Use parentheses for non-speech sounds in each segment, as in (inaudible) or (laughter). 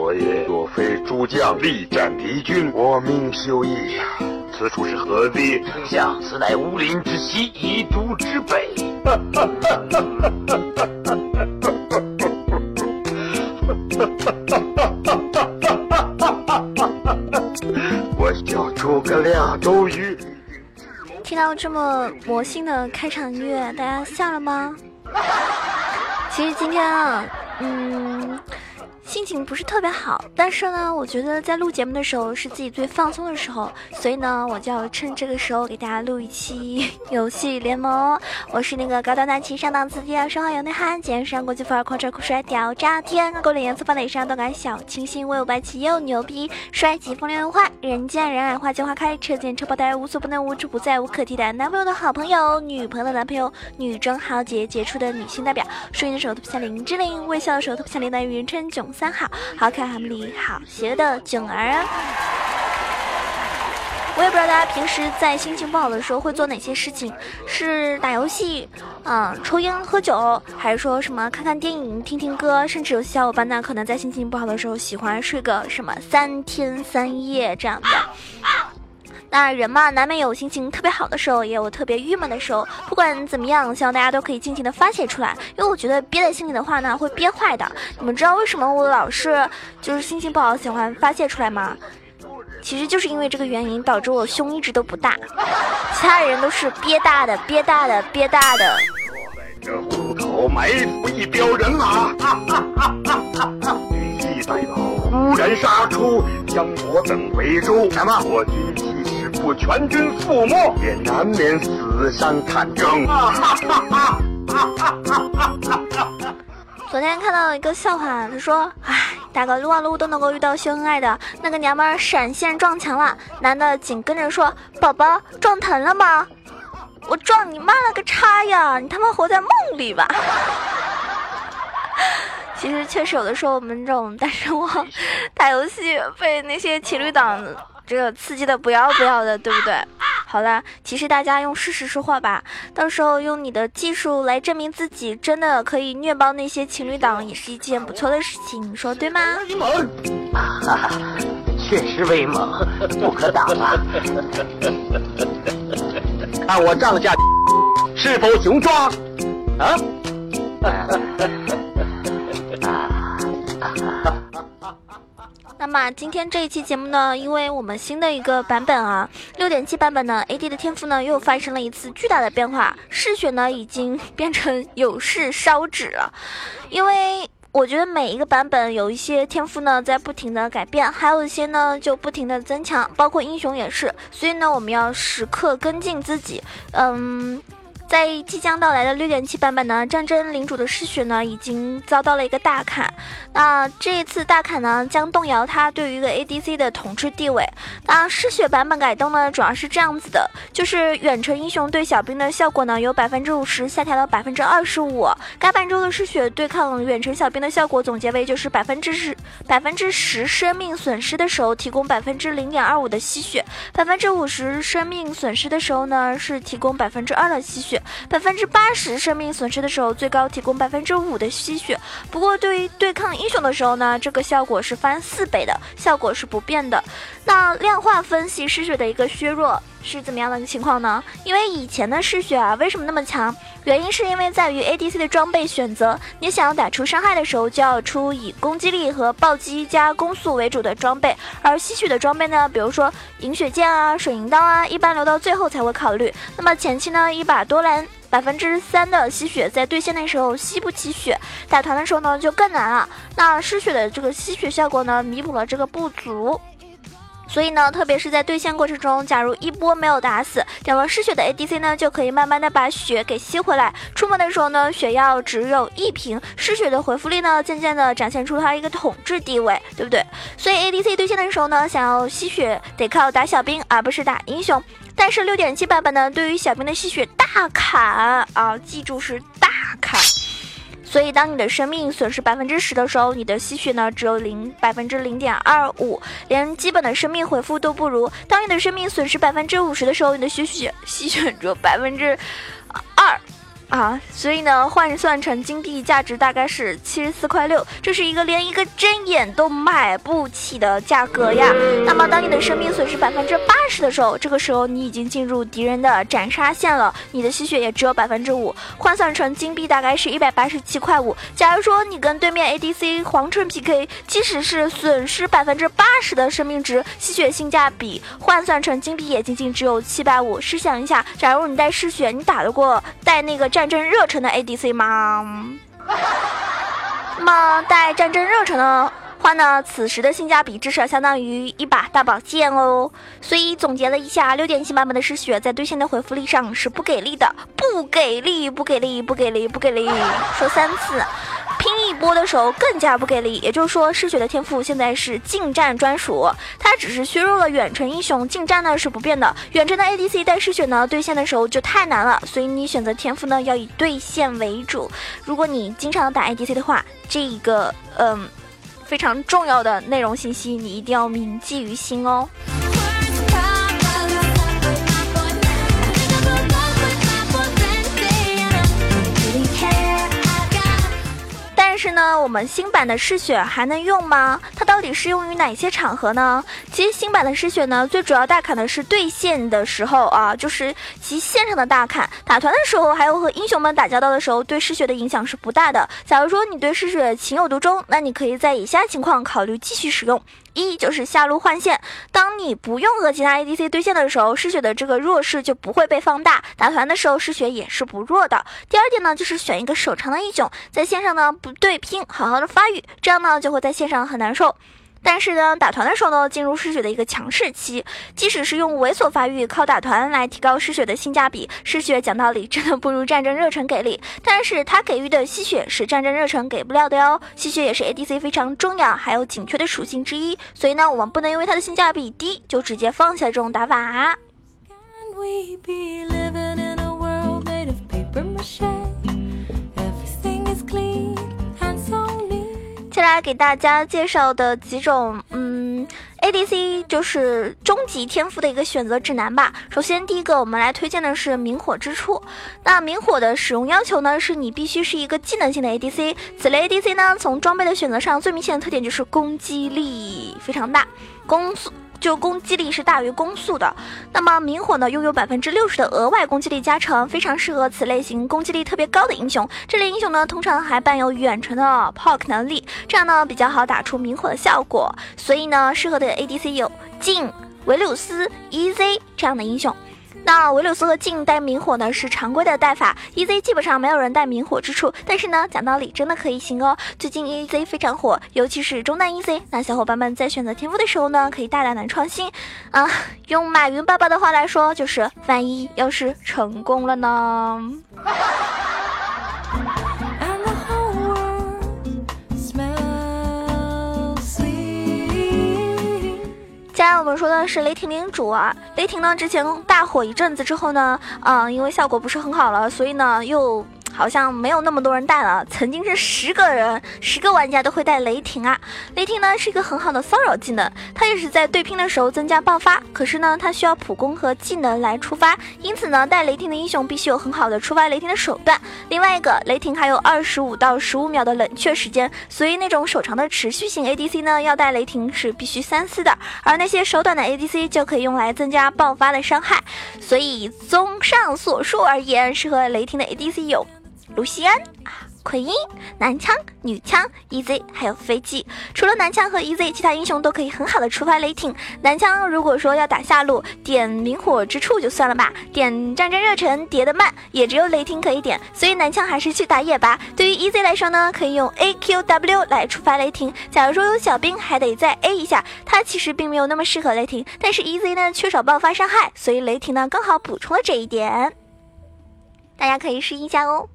昨夜若非诸将力战敌军，我命休矣！此处是何地？丞相，此乃乌林之西，夷都之北。(laughs) 我叫诸葛亮，周瑜。听到这么魔性的开场音乐，大家笑了吗？其实今天啊，嗯。心情不是特别好，但是呢，我觉得在录节目的时候是自己最放松的时候，所以呢，我就要趁这个时候给大家录一期 (laughs) 游戏联盟。我是那个高端大气上档次、低调说话有内涵、简约时尚国际范儿、狂拽酷帅屌炸天、狗脸颜色放在脸上动感小清新、威武霸气又牛逼、帅气风流又坏、人见人爱花见花开、车见车爆胎、无所不能、无处不在、无可替代、男朋友的好朋友、女朋友的男朋友、女中豪杰、杰出的女性代表、说音的时候特别像林志玲、微笑的时候特别像林黛玉、人称囧。三好，好看好美丽好邪的囧儿啊！我也不知道大家平时在心情不好的时候会做哪些事情，是打游戏，嗯，抽烟喝酒，还是说什么看看电影、听听歌，甚至有些小伙伴呢，可能在心情不好的时候喜欢睡个什么三天三夜这样的。那人嘛，难免有心情特别好的时候，也有特别郁闷的时候。不管怎么样，希望大家都可以尽情的发泄出来。因为我觉得憋在心里的话呢，会憋坏的。你们知道为什么我老是就是心情不好喜欢发泄出来吗？其实就是因为这个原因，导致我胸一直都不大。其他人都是憋大的，憋大的，憋大的。在这虎口埋伏一彪人马，羽翼待老，忽然杀出，将我等围住。什么？我军。不全军覆没，也难免死伤惨重。昨天看到一个笑话，他说：“哎，打个撸啊撸都能够遇到秀恩爱的那个娘们儿，闪现撞墙了。男的紧跟着说：宝宝撞疼了吗？我撞你妈了个叉呀！你他妈活在梦里吧！” (laughs) 其实确实有的时候，我们这种单身汪打游戏被那些情侣党。这个刺激的不要不要的，对不对？好了，其实大家用事实说话吧，到时候用你的技术来证明自己真的可以虐爆那些情侣党，也是一件不错的事情，你说对吗？威猛，(laughs) 确实威猛，不可挡啊！看我帐下 (laughs) 是否雄壮啊？(laughs) 那么今天这一期节目呢，因为我们新的一个版本啊，六点七版本呢，AD 的天赋呢又发生了一次巨大的变化，嗜血呢已经变成有事烧纸了。因为我觉得每一个版本有一些天赋呢在不停的改变，还有一些呢就不停的增强，包括英雄也是。所以呢，我们要时刻跟进自己，嗯。在即将到来的六点七版本呢，战争领主的嗜血呢已经遭到了一个大砍。那这一次大砍呢，将动摇他对于一个 ADC 的统治地位。那嗜血版本改动呢，主要是这样子的，就是远程英雄对小兵的效果呢，由百分之五十下调到百分之二十五。该版中的嗜血对抗远程小兵的效果总结为就是百分之十百分之十生命损失的时候提供百分之零点二五的吸血，百分之五十生命损失的时候呢是提供百分之二的吸血。百分之八十生命损失的时候，最高提供百分之五的吸血。不过，对于对抗英雄的时候呢，这个效果是翻四倍的，效果是不变的。那量化分析失血的一个削弱是怎么样的一个情况呢？因为以前的嗜血啊，为什么那么强？原因是因为在于 ADC 的装备选择，你想要打出伤害的时候，就要出以攻击力和暴击加攻速为主的装备。而吸血的装备呢，比如说银血剑啊、水银刀啊，一般留到最后才会考虑。那么前期呢，一把多兰。百分之三的吸血，在对线的时候吸不起血，打团的时候呢就更难了。那失血的这个吸血效果呢，弥补了这个不足。所以呢，特别是在对线过程中，假如一波没有打死，点了失血的 ADC 呢，就可以慢慢的把血给吸回来。出门的时候呢，血药只有一瓶，失血的回复力呢，渐渐的展现出它一个统治地位，对不对？所以 ADC 对线的时候呢，想要吸血得靠打小兵，而不是打英雄。但是六点七版本呢，对于小兵的吸血大砍啊，记住是大砍。所以当你的生命损失百分之十的时候，你的吸血呢只有零百分之零点二五，连基本的生命回复都不如。当你的生命损失百分之五十的时候，你的吸血吸血只有百分之二。啊，所以呢，换算成金币价值大概是七十四块六，这是一个连一个针眼都买不起的价格呀。那么，当你的生命损失百分之八十的时候，这个时候你已经进入敌人的斩杀线了，你的吸血也只有百分之五，换算成金币大概是一百八十七块五。假如说你跟对面 ADC 皇城 PK，即使是损失百分之八十的生命值，吸血性价比换算成金币也仅仅只有七百五。试想一下，假如你带嗜血，你打得过带那个战战争热忱的 ADC 吗？那么带战争热忱的话呢，此时的性价比至少相当于一把大宝剑哦。所以总结了一下，六点七版本的失血在对线的回复力上是不给力的，不给力，不给力，不给力，不给力，说三次。播的时候更加不给力，也就是说，嗜血的天赋现在是近战专属，它只是削弱了远程英雄，近战呢是不变的。远程的 ADC 带嗜血呢对线的时候就太难了，所以你选择天赋呢要以对线为主。如果你经常打 ADC 的话，这一个嗯非常重要的内容信息你一定要铭记于心哦。是呢，我们新版的嗜血还能用吗？它到底适用于哪些场合呢？其实新版的嗜血呢，最主要大砍的是对线的时候啊，就是其线上的大砍。打团的时候，还有和英雄们打交道的时候，对嗜血的影响是不大的。假如说你对嗜血情有独钟，那你可以在以下情况考虑继续使用。一就是下路换线，当你不用和其他 ADC 对线的时候，失血的这个弱势就不会被放大，打团的时候失血也是不弱的。第二点呢，就是选一个手长的英雄，在线上呢不对拼，好好的发育，这样呢就会在线上很难受。但是呢，打团的时候呢，进入嗜血的一个强势期，即使是用猥琐发育，靠打团来提高嗜血的性价比，嗜血讲道理真的不如战争热忱给力。但是它给予的吸血是战争热忱给不了的哟，吸血也是 ADC 非常重要还有紧缺的属性之一，所以呢，我们不能因为它的性价比低就直接放下这种打法。来给大家介绍的几种，嗯，ADC 就是终极天赋的一个选择指南吧。首先，第一个我们来推荐的是明火之初。那明火的使用要求呢，是你必须是一个技能性的 ADC。此类 ADC 呢，从装备的选择上，最明显的特点就是攻击力非常大，攻速。就攻击力是大于攻速的，那么明火呢拥有百分之六十的额外攻击力加成，非常适合此类型攻击力特别高的英雄。这类英雄呢通常还伴有远程的 poke 能力，这样呢比较好打出明火的效果。所以呢适合的 ADC 有镜、维鲁斯、EZ 这样的英雄。那维鲁斯和镜带明火呢是常规的带法，EZ 基本上没有人带明火之处，但是呢讲道理真的可以行哦。最近 EZ 非常火，尤其是中单 EZ，那小伙伴们在选择天赋的时候呢，可以大胆的创新啊。用马云爸爸的话来说，就是万一要是成功了呢？(laughs) 下来我们说的是雷霆领主啊，雷霆呢之前大火一阵子之后呢，嗯，因为效果不是很好了，所以呢又。好像没有那么多人带了。曾经是十个人，十个玩家都会带雷霆啊。雷霆呢是一个很好的骚扰技能，它也是在对拼的时候增加爆发。可是呢，它需要普攻和技能来触发，因此呢，带雷霆的英雄必须有很好的触发雷霆的手段。另外一个，雷霆还有二十五到十五秒的冷却时间，所以那种手长的持续性 ADC 呢，要带雷霆是必须三思的。而那些手短的 ADC 就可以用来增加爆发的伤害。所以综上所述而言，适合雷霆的 ADC 有。卢锡安啊，奎因，男枪、女枪、EZ，还有飞机。除了男枪和 EZ，其他英雄都可以很好的触发雷霆。男枪如果说要打下路，点明火之处就算了吧，点战争热忱叠得慢，也只有雷霆可以点，所以男枪还是去打野吧。对于 EZ 来说呢，可以用 AQW 来触发雷霆。假如说有小兵，还得再 A 一下，它其实并没有那么适合雷霆。但是 EZ 呢缺少爆发伤害，所以雷霆呢刚好补充了这一点，大家可以试一下哦。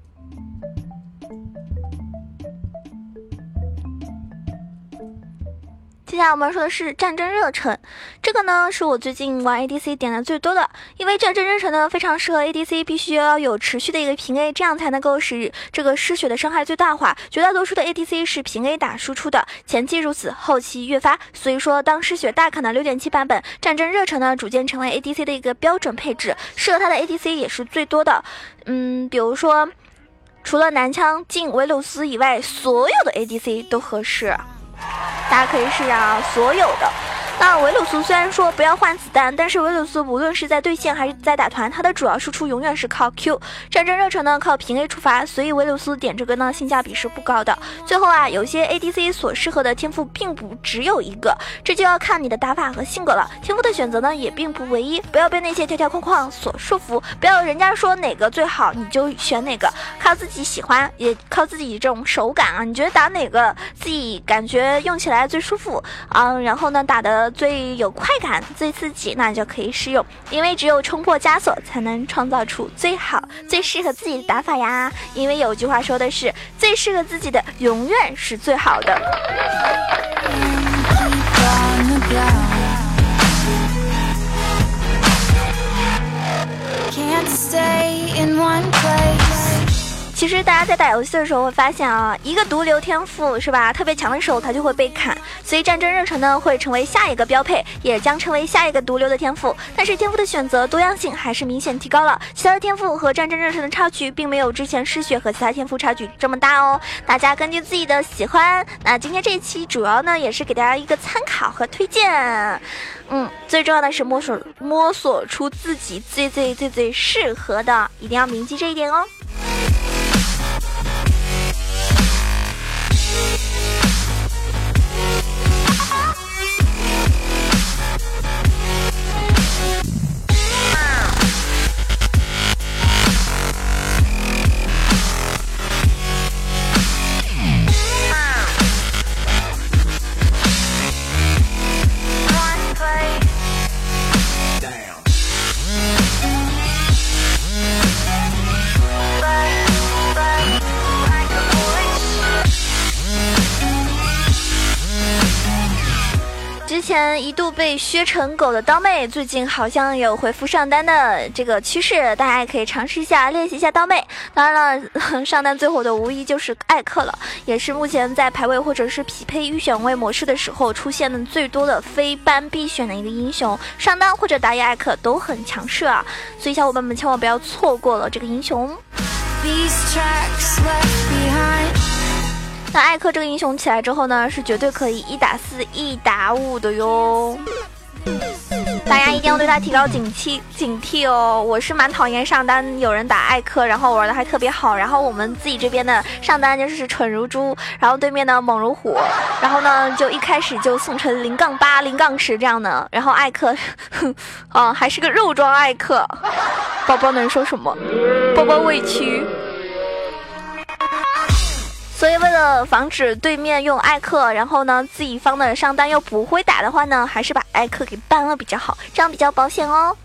接下来我们说的是战争热忱，这个呢是我最近玩 ADC 点的最多的，因为战争热忱呢非常适合 ADC，必须要有持续的一个平 A，这样才能够使这个失血的伤害最大化。绝大多数的 ADC 是平 A 打输出的，前期如此，后期越发。所以说，当失血大砍的六点七版本，战争热忱呢逐渐成为 ADC 的一个标准配置，适合它的 ADC 也是最多的。嗯，比如说。除了男枪进维鲁斯以外，所有的 ADC 都合适。大家可以试啊，所有的。那维鲁斯虽然说不要换子弹，但是维鲁斯无论是在对线还是在打团，他的主要输出永远是靠 Q。战争热忱呢靠平 A 触发，所以维鲁斯点这个呢性价比是不高的。最后啊，有些 ADC 所适合的天赋并不只有一个，这就要看你的打法和性格了。天赋的选择呢也并不唯一，不要被那些条条框框所束缚，不要人家说哪个最好你就选哪个，靠自己喜欢，也靠自己这种手感啊。你觉得打哪个自己感觉用起来最舒服啊？然后呢打的。最有快感、最刺激，那就可以试用，因为只有冲破枷锁，才能创造出最好、最适合自己的打法呀。因为有句话说的是，最适合自己的永远是最好的。其实大家在打游戏的时候会发现啊，一个毒瘤天赋是吧，特别强的时候它就会被砍，所以战争热忱呢会成为下一个标配，也将成为下一个毒瘤的天赋。但是天赋的选择多样性还是明显提高了，其他的天赋和战争热忱的差距并没有之前失血和其他天赋差距这么大哦。大家根据自己的喜欢，那今天这一期主要呢也是给大家一个参考和推荐。嗯，最重要的是摸索摸索出自己最最最最适合的，一定要铭记这一点哦。被削成狗的刀妹，最近好像有恢复上单的这个趋势，大家也可以尝试一下练习一下刀妹。当然了，(laughs) 上单最火的无疑就是艾克了，也是目前在排位或者是匹配预选位模式的时候出现的最多的非班必选的一个英雄。上单或者打野艾克都很强势啊，所以小伙伴们千万不要错过了这个英雄。那艾克这个英雄起来之后呢，是绝对可以一打四、一打五的哟。大家一定要对他提高警惕警惕哦！我是蛮讨厌上单有人打艾克，然后玩的还特别好，然后我们自己这边的上单就是蠢如猪，然后对面呢猛如虎，然后呢就一开始就送成零杠八、零杠十这样的，然后艾克，啊 (laughs) 还是个肉装艾克，宝宝能说什么？宝宝委屈。所以，为了防止对面用艾克，然后呢，自己方的上单又不会打的话呢，还是把艾克给搬了比较好，这样比较保险哦。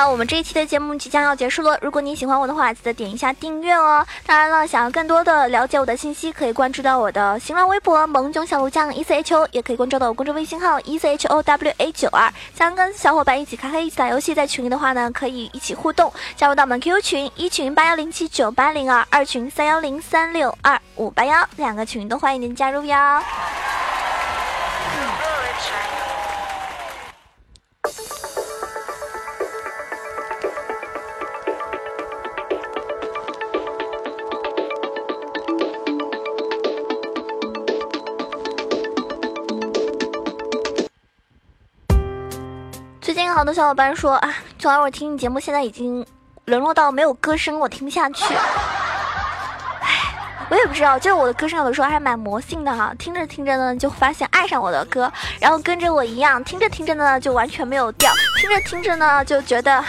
那我们这一期的节目即将要结束了。如果你喜欢我的话，记得点一下订阅哦。当然了，想要更多的了解我的信息，可以关注到我的新浪微博“萌囧小鹿酱 E C H O”，也可以关注到我公众微信号 “E C H O W A 九二”。想跟小伙伴一起开黑、一起打游戏，在群里的话呢，可以一起互动，加入到我们 QQ 群：一群八幺零七九八零二，二群三幺零三六二五八幺，两个群都欢迎您加入哟。小伙伴说啊，昨晚我听你节目，现在已经沦落到没有歌声，我听不下去。唉，我也不知道，就是我的歌声有的时候还蛮魔性的哈，听着听着呢，就发现爱上我的歌，然后跟着我一样，听着听着呢，就完全没有调，听着听着呢，就觉得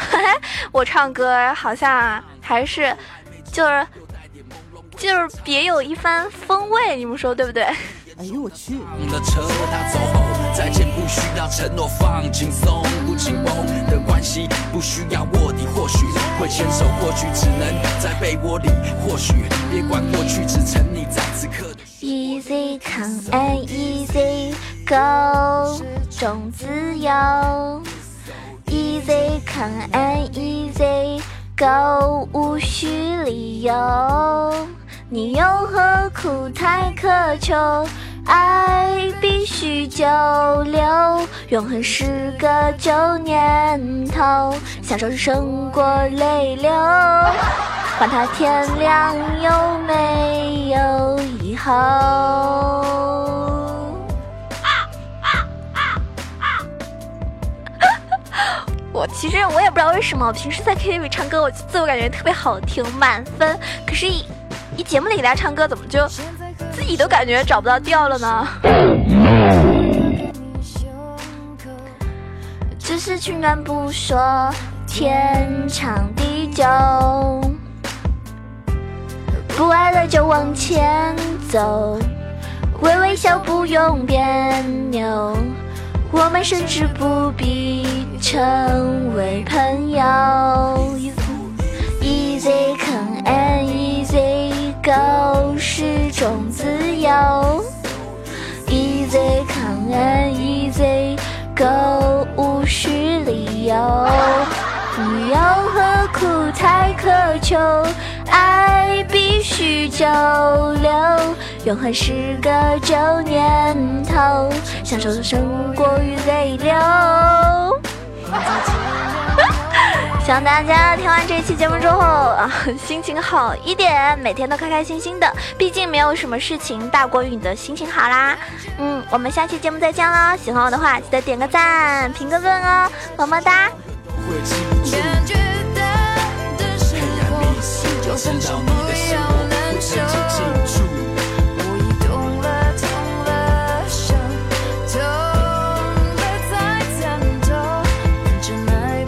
我唱歌好像还是就是就是别有一番风味，你们说对不对？哎呦我去！不，紧绷的关系不需要卧底，或许会牵手，或许只能在被窝里，或许别管过去，只沉溺在此刻的。Easy come and easy go，种自由。Easy come and easy go，无需理由，你又何苦太苛求？爱必须久留，永恒是个旧念头，享受胜过泪流，(laughs) 管它天亮有没有以后。(laughs) 我其实我也不知道为什么，我平时在 KTV 唱歌，我自我感觉特别好听，满分。可是，一一节目里给大家唱歌，怎么就自己都感觉找不到调了呢？只是取暖不说天长地久，不爱了就往前走，微微笑不用别扭。我们甚至不必成为朋友。理由。你有何苦太苛求？爱必须久留，永恒是个旧念头，享受胜过于泪流。(laughs) 希望大家听完这一期节目之后啊，心情好一点，每天都开开心心的。毕竟没有什么事情大过于你的心情好啦。嗯，我们下期节目再见喽！喜欢我的话，记得点个赞、评个论哦，么么哒。感觉到的时候就分手。